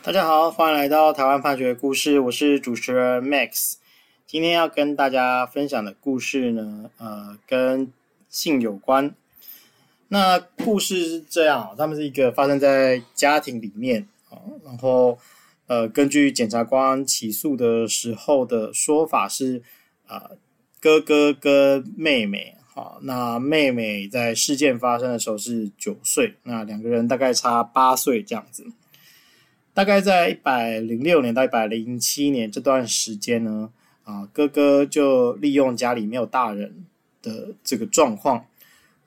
大家好，欢迎来到台湾判决故事，我是主持人 Max。今天要跟大家分享的故事呢，呃，跟性有关。那故事是这样，他们是一个发生在家庭里面啊，然后呃，根据检察官起诉的时候的说法是，呃，哥哥跟妹妹，好，那妹妹在事件发生的时候是九岁，那两个人大概差八岁这样子。大概在一百零六年到一百零七年这段时间呢，啊，哥哥就利用家里没有大人的这个状况，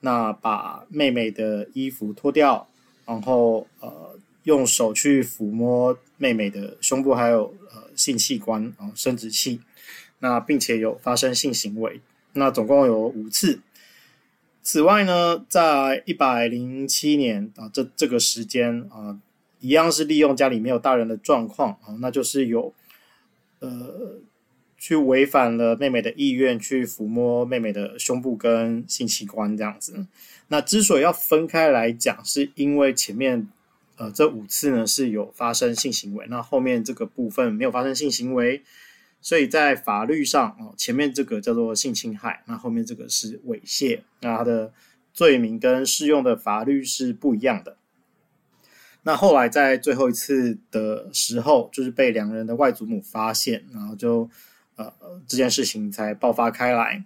那把妹妹的衣服脱掉，然后呃用手去抚摸妹妹的胸部还有呃性器官啊生殖器，那并且有发生性行为，那总共有五次。此外呢，在一百零七年啊这这个时间啊。一样是利用家里没有大人的状况啊，那就是有，呃，去违反了妹妹的意愿，去抚摸妹妹的胸部跟性器官这样子。那之所以要分开来讲，是因为前面呃这五次呢是有发生性行为，那后面这个部分没有发生性行为，所以在法律上啊，前面这个叫做性侵害，那后面这个是猥亵，那它的罪名跟适用的法律是不一样的。那后来在最后一次的时候，就是被两人的外祖母发现，然后就呃这件事情才爆发开来。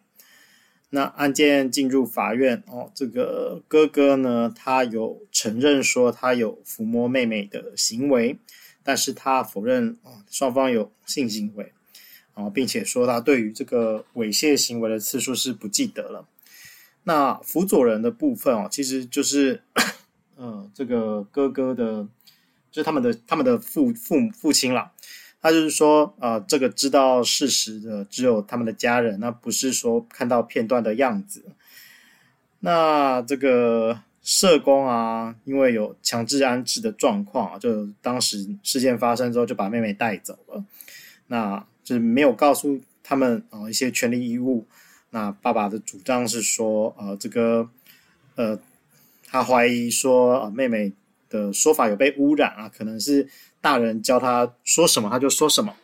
那案件进入法院哦，这个哥哥呢，他有承认说他有抚摸妹妹的行为，但是他否认啊双方有性行为啊，并且说他对于这个猥亵行为的次数是不记得了。那辅佐人的部分哦，其实就是。呃，这个哥哥的，就是他们的他们的父父母父亲啦，他就是说，呃，这个知道事实的只有他们的家人，那不是说看到片段的样子。那这个社工啊，因为有强制安置的状况，就当时事件发生之后就把妹妹带走了，那就是没有告诉他们啊、一些权利义务。那爸爸的主张是说，呃，这个，呃。他怀疑说，妹妹的说法有被污染啊，可能是大人教他说什么他就说什么。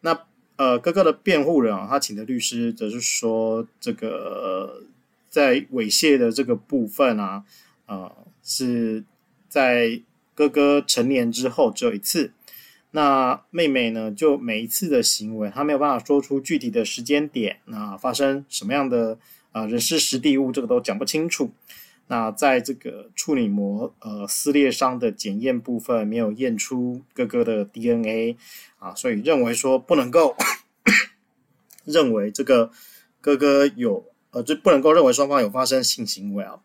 那呃，哥哥的辩护人啊，他请的律师则是说，这个在猥亵的这个部分啊，呃，是在哥哥成年之后只有一次。那妹妹呢，就每一次的行为，她没有办法说出具体的时间点，那发生什么样的啊、人事时地物，这个都讲不清楚。那在这个处女膜呃撕裂伤的检验部分没有验出哥哥的 DNA 啊，所以认为说不能够 认为这个哥哥有呃就不能够认为双方有发生性行为啊。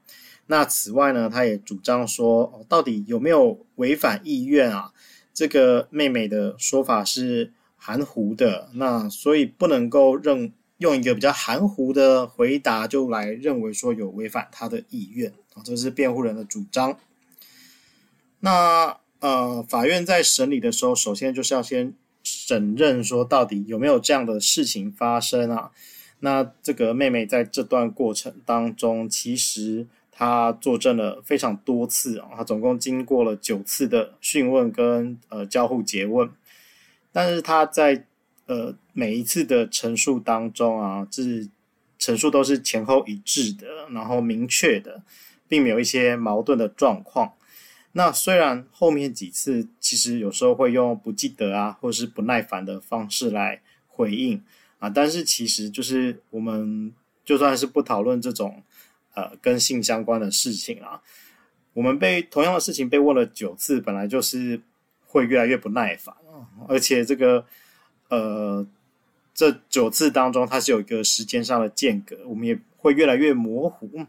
那此外呢，他也主张说，到底有没有违反意愿啊？这个妹妹的说法是含糊的，那所以不能够认。用一个比较含糊的回答就来认为说有违反他的意愿啊，这是辩护人的主张。那呃，法院在审理的时候，首先就是要先审认说到底有没有这样的事情发生啊？那这个妹妹在这段过程当中，其实她作证了非常多次啊，她总共经过了九次的讯问跟呃交互诘问，但是她在。呃，每一次的陈述当中啊，是陈述都是前后一致的，然后明确的，并没有一些矛盾的状况。那虽然后面几次其实有时候会用不记得啊，或是不耐烦的方式来回应啊，但是其实就是我们就算是不讨论这种呃跟性相关的事情啊，我们被同样的事情被问了九次，本来就是会越来越不耐烦啊，而且这个。呃，这九次当中，它是有一个时间上的间隔，我们也会越来越模糊，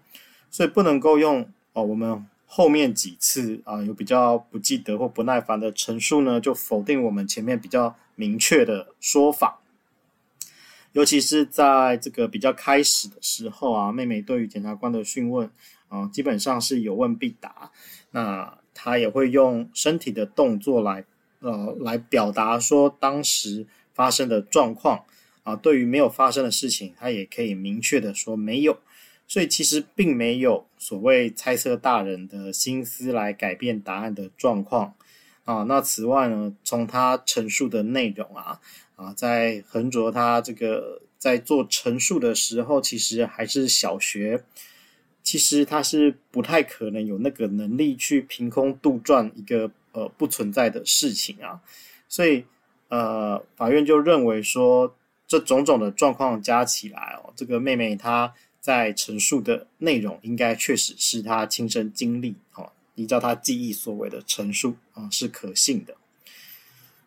所以不能够用哦，我们后面几次啊有比较不记得或不耐烦的陈述呢，就否定我们前面比较明确的说法。尤其是在这个比较开始的时候啊，妹妹对于检察官的讯问啊，基本上是有问必答，那她也会用身体的动作来呃来表达说当时。发生的状况啊，对于没有发生的事情，他也可以明确的说没有，所以其实并没有所谓猜测大人的心思来改变答案的状况啊。那此外呢，从他陈述的内容啊啊，在横着他这个在做陈述的时候，其实还是小学，其实他是不太可能有那个能力去凭空杜撰一个呃不存在的事情啊。所以呃，法院就认为说，这种种的状况加起来哦，这个妹妹她。在陈述的内容应该确实是他亲身经历，哦，依照他记忆所为的陈述啊，是可信的。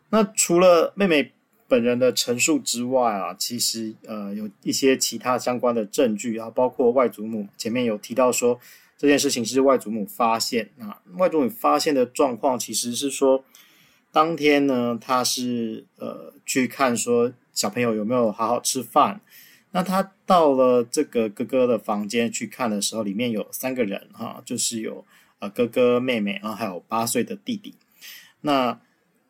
那除了妹妹本人的陈述之外啊，其实呃有一些其他相关的证据啊，包括外祖母前面有提到说这件事情是外祖母发现啊，外祖母发现的状况其实是说当天呢，他是呃去看说小朋友有没有好好吃饭。那他到了这个哥哥的房间去看的时候，里面有三个人哈，就是有呃哥哥、妹妹，然后还有八岁的弟弟。那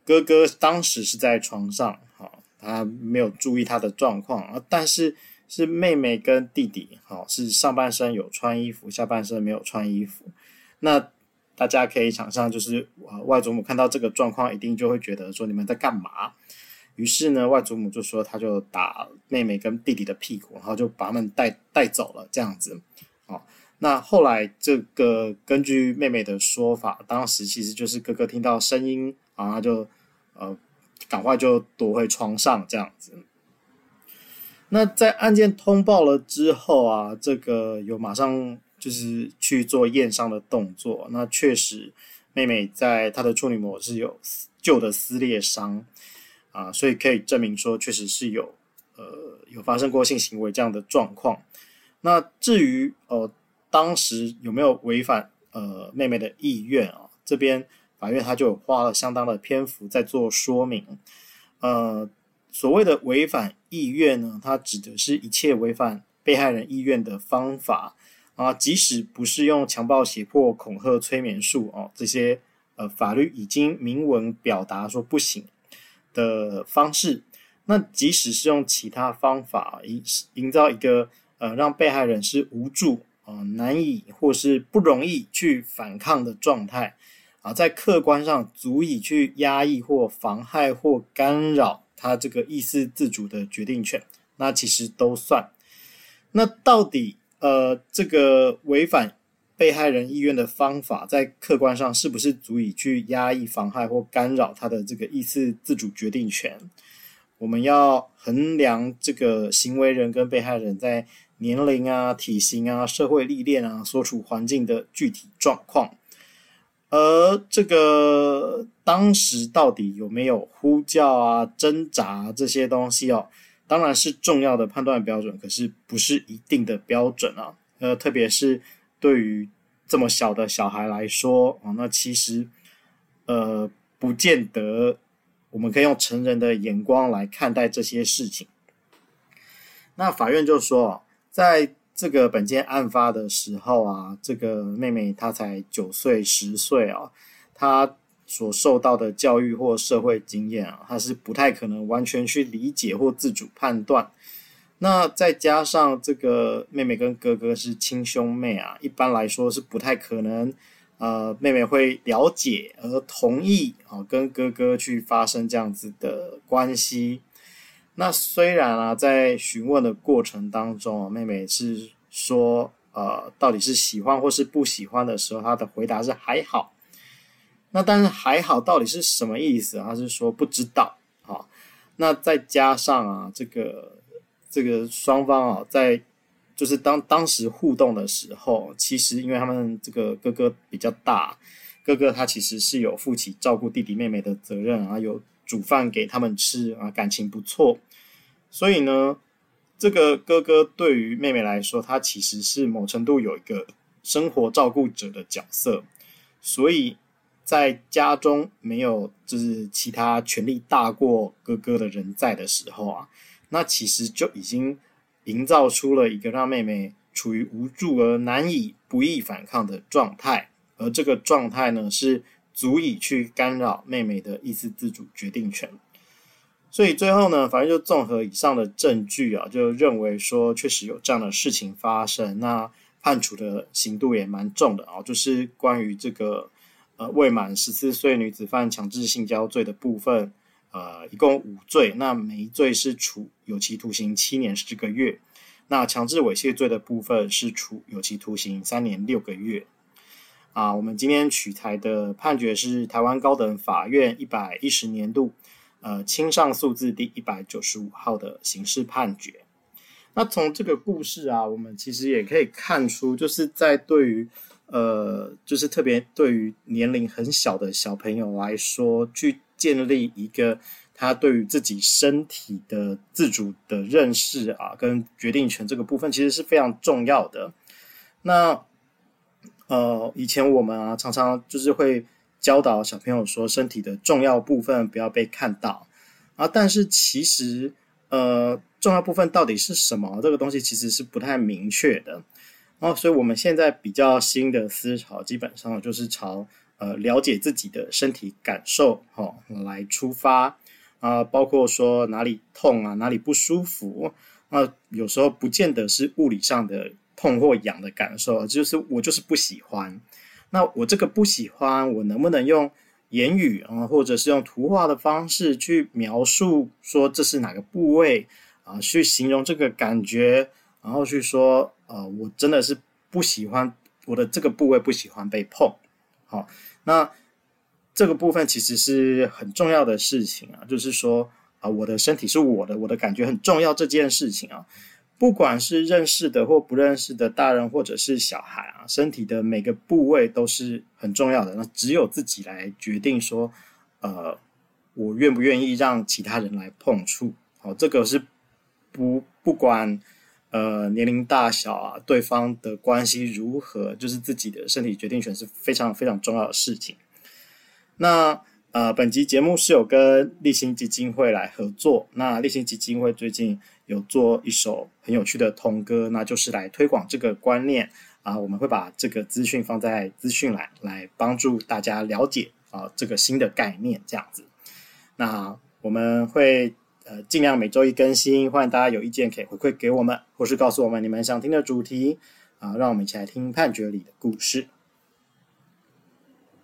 哥哥当时是在床上哈，他没有注意他的状况，但是是妹妹跟弟弟哈，是上半身有穿衣服，下半身没有穿衣服。那大家可以想象，就是啊外祖母看到这个状况，一定就会觉得说，你们在干嘛？于是呢，外祖母就说，他就打妹妹跟弟弟的屁股，然后就把他们带带走了，这样子。哦，那后来这个根据妹妹的说法，当时其实就是哥哥听到声音，然后他就呃赶快就躲回床上这样子。那在案件通报了之后啊，这个有马上就是去做验伤的动作。那确实，妹妹在她的处女膜是有旧的撕裂伤。啊，所以可以证明说，确实是有，呃，有发生过性行为这样的状况。那至于呃，当时有没有违反呃妹妹的意愿啊？这边法院他就花了相当的篇幅在做说明。呃，所谓的违反意愿呢，它指的是一切违反被害人意愿的方法啊，即使不是用强暴、胁迫、恐吓、催眠术哦，这些呃法律已经明文表达说不行。的方式，那即使是用其他方法营营造一个呃让被害人是无助啊、呃、难以或是不容易去反抗的状态啊、在客观上足以去压抑或妨害或干扰他这个意思自主的决定权，那其实都算。那到底呃这个违反被害人意愿的方法，在客观上是不是足以去压抑、妨害或干扰他的这个意思自主决定权？我们要衡量这个行为人跟被害人在年龄啊、体型啊、社会历练啊、所处环境的具体状况，而这个当时到底有没有呼叫啊、挣扎这些东西哦，当然是重要的判断标准，可是不是一定的标准啊。呃，特别是。对于这么小的小孩来说啊，那其实呃，不见得我们可以用成人的眼光来看待这些事情。那法院就说，在这个本件案发的时候啊，这个妹妹她才九岁十岁啊，她所受到的教育或社会经验啊，她是不太可能完全去理解或自主判断。那再加上这个妹妹跟哥哥是亲兄妹啊，一般来说是不太可能，呃，妹妹会了解而同意啊，跟哥哥去发生这样子的关系。那虽然啊，在询问的过程当中，妹妹是说，呃，到底是喜欢或是不喜欢的时候，她的回答是还好。那但是还好到底是什么意思？她是说不知道啊。那再加上啊，这个。这个双方啊，在就是当当时互动的时候，其实因为他们这个哥哥比较大，哥哥他其实是有负起照顾弟弟妹妹的责任啊，有煮饭给他们吃啊，感情不错。所以呢，这个哥哥对于妹妹来说，他其实是某程度有一个生活照顾者的角色。所以在家中没有就是其他权力大过哥哥的人在的时候啊。那其实就已经营造出了一个让妹妹处于无助而难以不易反抗的状态，而这个状态呢，是足以去干扰妹妹的意思自主决定权。所以最后呢，反正就综合以上的证据啊，就认为说确实有这样的事情发生。那判处的刑度也蛮重的啊，就是关于这个呃未满十四岁女子犯强制性交罪的部分，呃，一共五罪，那每一罪是处有期徒刑七年十个月。那强制猥亵罪的部分是处有期徒刑三年六个月。啊，我们今天取材的判决是台湾高等法院一百一十年度呃轻上诉字第一百九十五号的刑事判决。那从这个故事啊，我们其实也可以看出，就是在对于呃，就是特别对于年龄很小的小朋友来说，去建立一个。他对于自己身体的自主的认识啊，跟决定权这个部分，其实是非常重要的。那呃，以前我们啊，常常就是会教导小朋友说，身体的重要部分不要被看到啊。但是其实呃，重要部分到底是什么？这个东西其实是不太明确的。然后，所以我们现在比较新的思潮，基本上就是朝呃了解自己的身体感受哈、哦、来出发。啊，包括说哪里痛啊，哪里不舒服，那有时候不见得是物理上的痛或痒的感受，就是我就是不喜欢。那我这个不喜欢，我能不能用言语啊，或者是用图画的方式去描述，说这是哪个部位啊，去形容这个感觉，然后去说，呃，我真的是不喜欢我的这个部位，不喜欢被碰。好，那。这个部分其实是很重要的事情啊，就是说啊，我的身体是我的，我的感觉很重要这件事情啊，不管是认识的或不认识的大人或者是小孩啊，身体的每个部位都是很重要的。那只有自己来决定说，呃，我愿不愿意让其他人来碰触。好，这个是不不管呃年龄大小啊，对方的关系如何，就是自己的身体决定权是非常非常重要的事情。那呃，本集节目是有跟立新基金会来合作。那立新基金会最近有做一首很有趣的童歌，那就是来推广这个观念啊。我们会把这个资讯放在资讯栏，来帮助大家了解啊这个新的概念这样子。那我们会呃尽量每周一更新，欢迎大家有意见可以回馈给我们，或是告诉我们你们想听的主题啊，让我们一起来听判决里的故事。